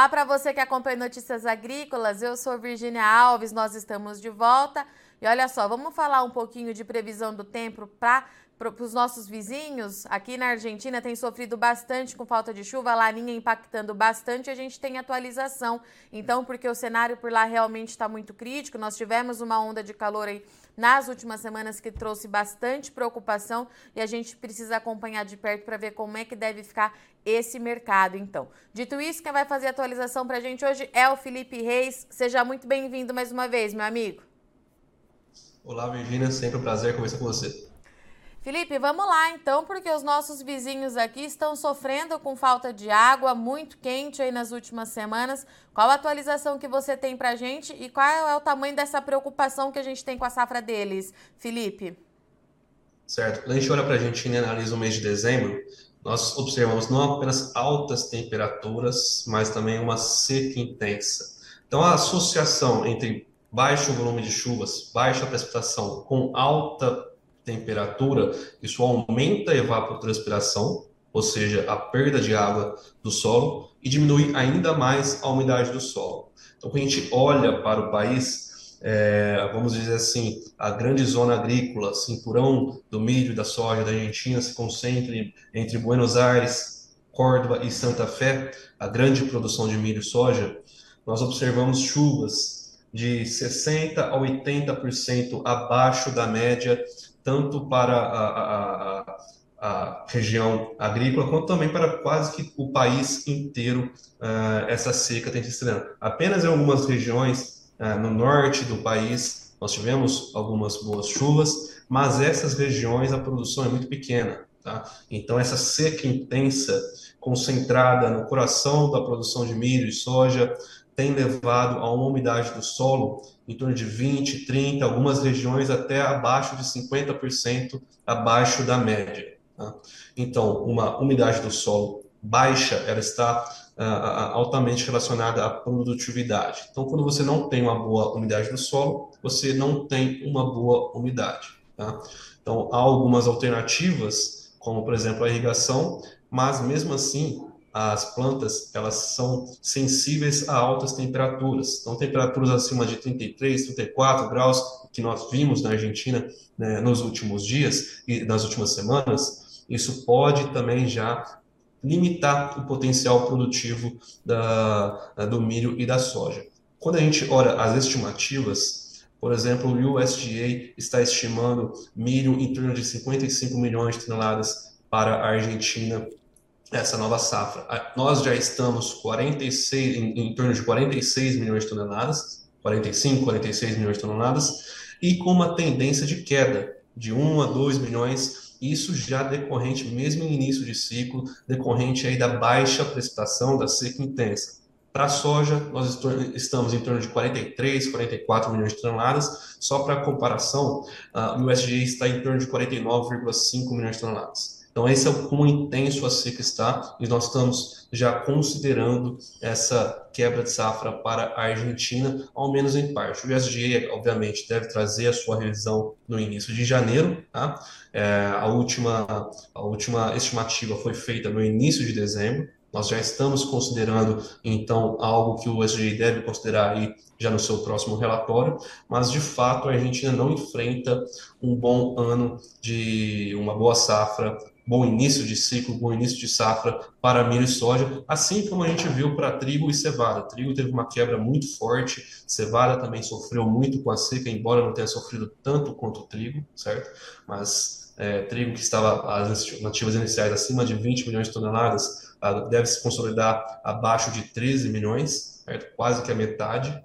Olá para você que acompanha Notícias Agrícolas. Eu sou Virginia Alves, nós estamos de volta. E olha só, vamos falar um pouquinho de previsão do tempo para para os nossos vizinhos, aqui na Argentina tem sofrido bastante com falta de chuva, a laninha impactando bastante, a gente tem atualização. Então, porque o cenário por lá realmente está muito crítico, nós tivemos uma onda de calor aí nas últimas semanas que trouxe bastante preocupação e a gente precisa acompanhar de perto para ver como é que deve ficar esse mercado, então. Dito isso, quem vai fazer a atualização para a gente hoje é o Felipe Reis. Seja muito bem-vindo mais uma vez, meu amigo. Olá, Virginia, sempre um prazer conversar com você. Felipe, vamos lá então, porque os nossos vizinhos aqui estão sofrendo com falta de água, muito quente aí nas últimas semanas. Qual a atualização que você tem para a gente e qual é o tamanho dessa preocupação que a gente tem com a safra deles, Felipe? Certo. Quando a gente olha para a Argentina e analisa o mês de dezembro, nós observamos não apenas altas temperaturas, mas também uma seca intensa. Então, a associação entre baixo volume de chuvas, baixa precipitação com alta temperatura, isso aumenta a evapotranspiração, ou seja, a perda de água do solo, e diminui ainda mais a umidade do solo. Então, quando a gente olha para o país, é, vamos dizer assim, a grande zona agrícola, cinturão do milho e da soja da Argentina se concentra entre Buenos Aires, Córdoba e Santa Fé, a grande produção de milho e soja, nós observamos chuvas de 60% a 80% abaixo da média tanto para a, a, a, a, região agrícola, quanto também para quase que o país inteiro, uh, essa seca tem se estreando. Apenas em algumas regiões uh, no norte do país, nós tivemos algumas boas chuvas, mas essas regiões a produção é muito pequena. Tá? Então, essa seca intensa, concentrada no coração da produção de milho e soja, tem levado a uma umidade do solo em torno de 20, 30, algumas regiões até abaixo de 50% abaixo da média. Tá? Então, uma umidade do solo baixa, ela está uh, altamente relacionada à produtividade. Então, quando você não tem uma boa umidade do solo, você não tem uma boa umidade. Tá? Então, há algumas alternativas, como por exemplo a irrigação, mas mesmo assim as plantas elas são sensíveis a altas temperaturas. Então, temperaturas acima de 33, 34 graus, que nós vimos na Argentina né, nos últimos dias e nas últimas semanas, isso pode também já limitar o potencial produtivo da, do milho e da soja. Quando a gente olha as estimativas, por exemplo, o USDA está estimando milho em torno de 55 milhões de toneladas para a Argentina essa nova safra. Nós já estamos 46, em, em torno de 46 milhões de toneladas, 45, 46 milhões de toneladas, e com uma tendência de queda de 1 a 2 milhões, isso já decorrente, mesmo em início de ciclo, decorrente aí da baixa precipitação, da seca intensa. Para a soja, nós estamos em torno de 43, 44 milhões de toneladas. Só para comparação, o USDA está em torno de 49,5 milhões de toneladas. Então, esse é o quão intenso a seca está, e nós estamos já considerando essa quebra de safra para a Argentina, ao menos em parte. O USDA, obviamente, deve trazer a sua revisão no início de janeiro. Tá? É, a, última, a última estimativa foi feita no início de dezembro. Nós já estamos considerando, então, algo que o USDA deve considerar aí já no seu próximo relatório, mas de fato a Argentina não enfrenta um bom ano de uma boa safra bom início de ciclo, bom início de safra para milho e soja, assim como a gente viu para trigo e cevada. Trigo teve uma quebra muito forte, cevada também sofreu muito com a seca, embora não tenha sofrido tanto quanto o trigo, certo? Mas é, trigo que estava as estimativas iniciais acima de 20 milhões de toneladas, deve se consolidar abaixo de 13 milhões, certo? quase que a metade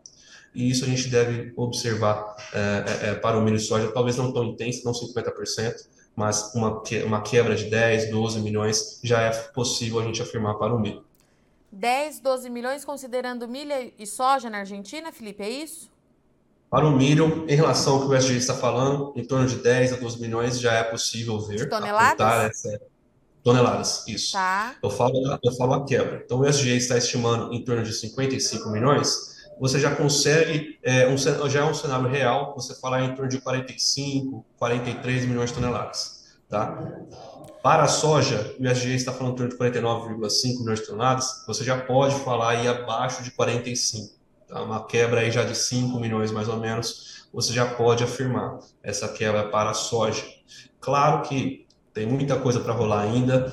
e isso a gente deve observar é, é, é para o milho e soja, talvez não tão intenso, não 50%, mas uma, uma quebra de 10, 12 milhões já é possível a gente afirmar para o milho. 10, 12 milhões considerando milho e soja na Argentina, Felipe, é isso? Para o milho, em relação ao que o SG está falando, em torno de 10 a 12 milhões já é possível ver. De toneladas? Essa... Toneladas, isso. Tá. Eu, falo, eu falo a quebra. Então, o SG está estimando em torno de 55 milhões, você já consegue, é, um, já é um cenário real, você falar em torno de 45, 43 milhões de toneladas, tá? Para a soja, o ISG está falando em torno de 49,5 milhões de toneladas, você já pode falar aí abaixo de 45. Tá? Uma quebra aí já de 5 milhões mais ou menos, você já pode afirmar essa quebra para a soja. Claro que tem muita coisa para rolar ainda.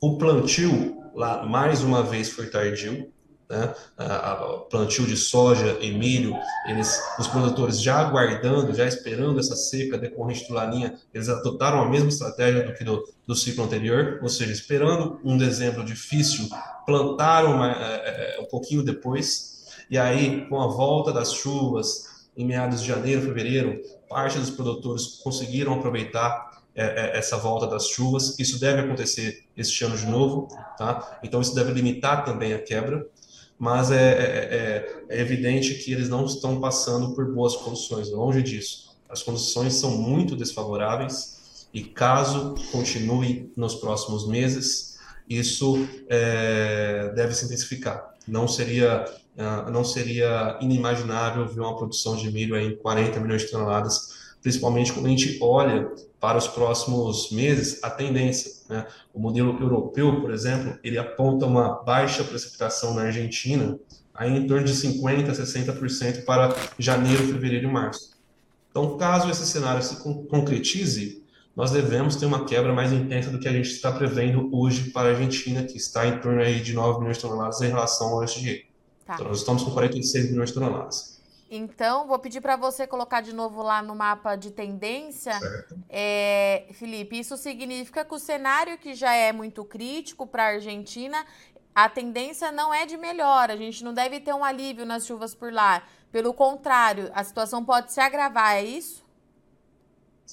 O plantio, lá, mais uma vez, foi tardio né, a, plantio de soja e milho, eles, os produtores já aguardando, já esperando essa seca decorrente do laninha, eles adotaram a mesma estratégia do que do, do ciclo anterior, ou seja, esperando um dezembro difícil, plantaram uma, é, é, um pouquinho depois, e aí com a volta das chuvas em meados de janeiro, fevereiro, parte dos produtores conseguiram aproveitar é, é, essa volta das chuvas. Isso deve acontecer este ano de novo, tá? Então isso deve limitar também a quebra mas é, é, é, evidente que eles não estão passando por boas condições, longe disso. As condições são muito desfavoráveis e caso continue nos próximos meses, isso deve se intensificar. Não seria, uh, não seria inimaginável ver uma produção de milho em 40 milhões de toneladas principalmente quando a gente olha para os próximos meses a tendência. Né? O modelo europeu, por exemplo, ele aponta uma baixa precipitação na Argentina aí em torno de 50%, 60% para janeiro, fevereiro e março. Então, caso esse cenário se concretize, nós devemos ter uma quebra mais intensa do que a gente está prevendo hoje para a Argentina, que está em torno aí de 9 milhões de toneladas em relação ao SGE. Tá. Então, nós estamos com 46 milhões de toneladas. Então, vou pedir para você colocar de novo lá no mapa de tendência. É, Felipe, isso significa que o cenário que já é muito crítico para a Argentina, a tendência não é de melhora. A gente não deve ter um alívio nas chuvas por lá. Pelo contrário, a situação pode se agravar, é isso?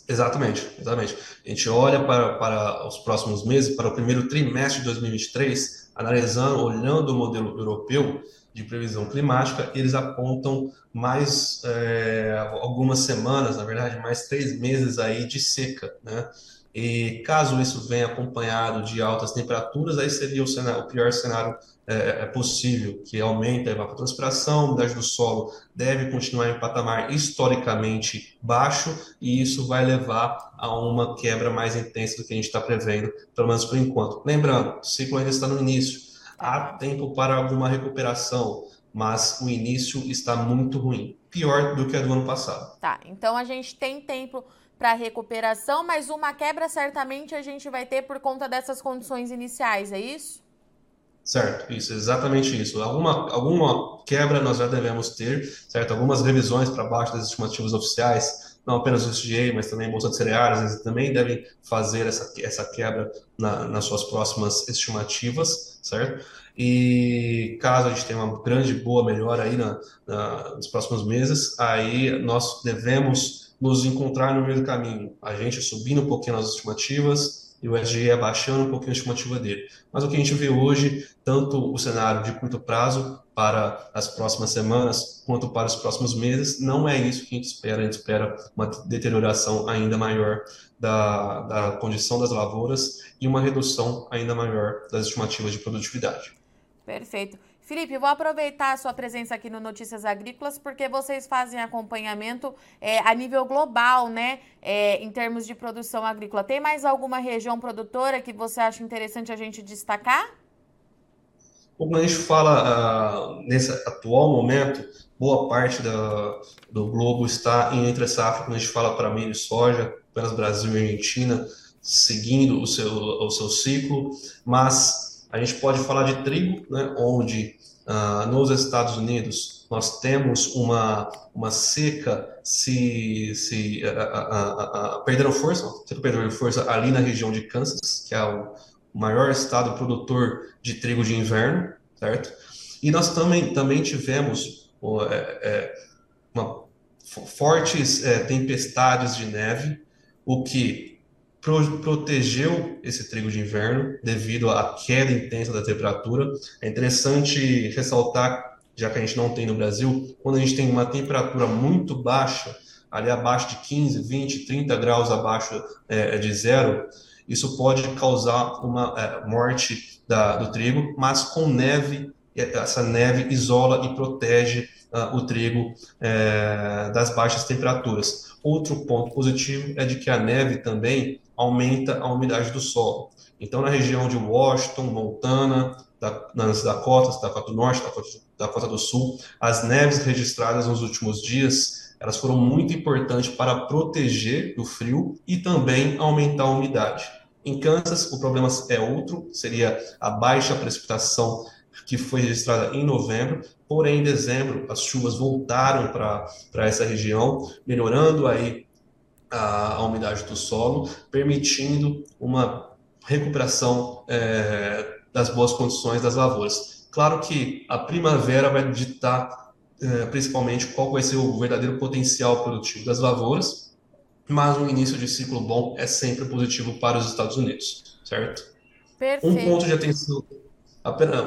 Exatamente, exatamente. A gente olha para, para os próximos meses, para o primeiro trimestre de 2023, analisando, olhando o modelo europeu, de previsão climática, eles apontam mais é, algumas semanas, na verdade, mais três meses aí de seca, né? E caso isso venha acompanhado de altas temperaturas, aí seria o, cenário, o pior cenário é, é possível, que aumenta a evapotranspiração, a umidade do solo deve continuar em patamar historicamente baixo, e isso vai levar a uma quebra mais intensa do que a gente está prevendo, pelo menos por enquanto. Lembrando, o ciclo ainda está no início, há tempo para alguma recuperação, mas o início está muito ruim, pior do que a do ano passado. Tá, então a gente tem tempo para recuperação, mas uma quebra certamente a gente vai ter por conta dessas condições iniciais, é isso? Certo, isso, exatamente isso. Alguma, alguma quebra nós já devemos ter, certo? Algumas revisões para baixo das estimativas oficiais, não apenas o SGA, mas também a Bolsa de Cereais, eles também devem fazer essa, essa quebra na, nas suas próximas estimativas, certo? E caso a gente tenha uma grande, boa melhora aí na, na, nos próximos meses, aí nós devemos nos encontrar no meio do caminho. A gente subindo um pouquinho nas estimativas, e o SGE abaixando um pouquinho a estimativa dele. Mas o que a gente vê hoje, tanto o cenário de curto prazo para as próximas semanas, quanto para os próximos meses, não é isso que a gente espera. A gente espera uma deterioração ainda maior da, da condição das lavouras e uma redução ainda maior das estimativas de produtividade. Perfeito. Felipe, vou aproveitar a sua presença aqui no Notícias Agrícolas, porque vocês fazem acompanhamento é, a nível global, né? É, em termos de produção agrícola. Tem mais alguma região produtora que você acha interessante a gente destacar? Como a gente fala uh, nesse atual momento, boa parte da, do globo está em entre safra, quando a gente fala para milho e soja, apenas Brasil e Argentina, seguindo o seu, o seu ciclo, mas a gente pode falar de trigo, né, onde uh, nos Estados Unidos nós temos uma, uma seca se, se uh, uh, perderam força, perderam força ali na região de Kansas, que é o maior estado produtor de trigo de inverno, certo? E nós também, também tivemos é, é, uma, fortes é, tempestades de neve, o que protegeu esse trigo de inverno devido à queda intensa da temperatura. É interessante ressaltar, já que a gente não tem no Brasil, quando a gente tem uma temperatura muito baixa, ali abaixo de 15, 20, 30 graus abaixo é, de zero, isso pode causar uma é, morte da, do trigo, mas com neve, essa neve isola e protege uh, o trigo é, das baixas temperaturas. Outro ponto positivo é de que a neve também aumenta a umidade do solo. Então, na região de Washington, Montana, da, nas Dakotas, Dakota do Norte, Dakota, Dakota do Sul, as neves registradas nos últimos dias, elas foram muito importantes para proteger do frio e também aumentar a umidade. Em Kansas, o problema é outro, seria a baixa precipitação que foi registrada em novembro, porém em dezembro as chuvas voltaram para essa região, melhorando aí a, a, umidade do solo, permitindo uma recuperação é, das boas condições das lavouras. Claro que a primavera vai ditar é, principalmente qual vai ser o verdadeiro potencial produtivo das lavouras, mas um início de ciclo bom é sempre positivo para os Estados Unidos, certo? Perfeito. Um ponto de atenção,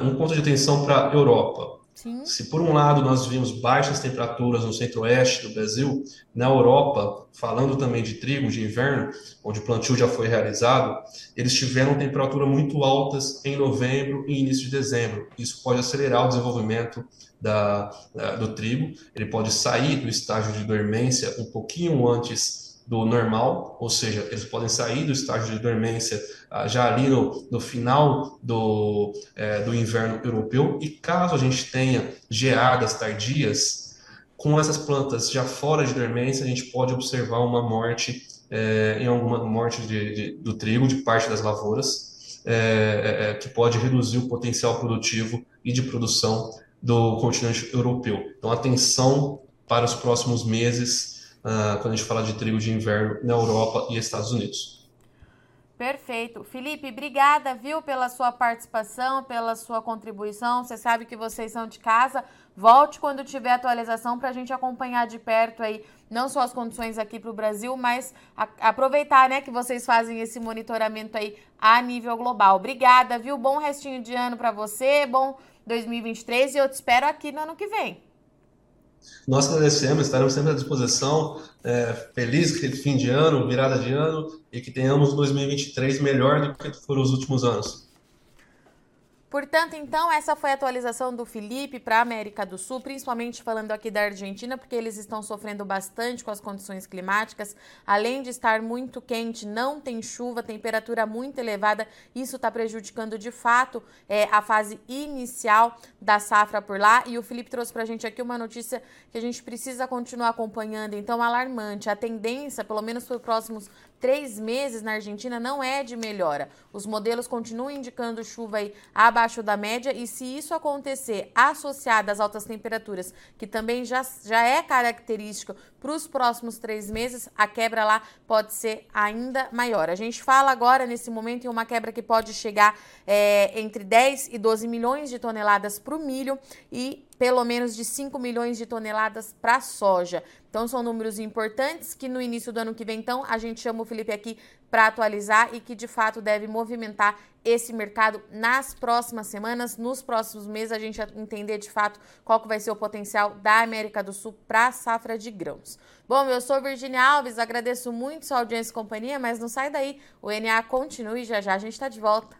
um ponto de atenção para a Europa. Sim. Se por um lado nós vimos baixas temperaturas no centro-oeste do Brasil, na Europa, falando também de trigo de inverno, onde o plantio já foi realizado, eles tiveram temperaturas muito altas em novembro e início de dezembro. Isso pode acelerar o desenvolvimento da, da, do trigo, ele pode sair do estágio de dormência um pouquinho antes do normal, ou seja, eles podem sair do estágio de dormência ah, já ali no, no final do, é, do inverno europeu, e caso a gente tenha geadas tardias, com essas plantas já fora de dormência, a gente pode observar uma morte, é, em alguma morte de, de, do trigo, de parte das lavouras, é, que pode reduzir o potencial produtivo e de produção do continente europeu. Então, atenção para os próximos meses, uh, quando a gente fala de trigo de inverno na Europa e Estados Unidos. Perfeito. Felipe, obrigada, viu, pela sua participação, pela sua contribuição. Você sabe que vocês são de casa. Volte quando tiver atualização para a gente acompanhar de perto aí, não só as condições aqui para o Brasil, mas a, aproveitar, né, que vocês fazem esse monitoramento aí a nível global. Obrigada, viu? Bom restinho de ano para você, bom 2023 e eu te espero aqui no ano que vem. Nós agradecemos, estaremos sempre à disposição. É, feliz fim de ano, virada de ano e que tenhamos 2023 melhor do que foram os últimos anos. Portanto, então, essa foi a atualização do Felipe para a América do Sul, principalmente falando aqui da Argentina, porque eles estão sofrendo bastante com as condições climáticas. Além de estar muito quente, não tem chuva, temperatura muito elevada, isso está prejudicando de fato é, a fase inicial da safra por lá. E o Felipe trouxe para a gente aqui uma notícia que a gente precisa continuar acompanhando, então, alarmante. A tendência, pelo menos para os próximos três meses na Argentina não é de melhora. Os modelos continuam indicando chuva abaixo da média e se isso acontecer associado às altas temperaturas, que também já, já é característica para os próximos três meses, a quebra lá pode ser ainda maior. A gente fala agora, nesse momento, em uma quebra que pode chegar é, entre 10 e 12 milhões de toneladas para o milho e pelo menos de 5 milhões de toneladas para soja. Então são números importantes que no início do ano que vem, então, a gente chama o Felipe aqui para atualizar e que de fato deve movimentar esse mercado nas próximas semanas, nos próximos meses, a gente entender de fato qual que vai ser o potencial da América do Sul para a safra de grãos. Bom, eu sou Virginia Alves, agradeço muito sua audiência e companhia, mas não sai daí, o NA continua e já já a gente está de volta.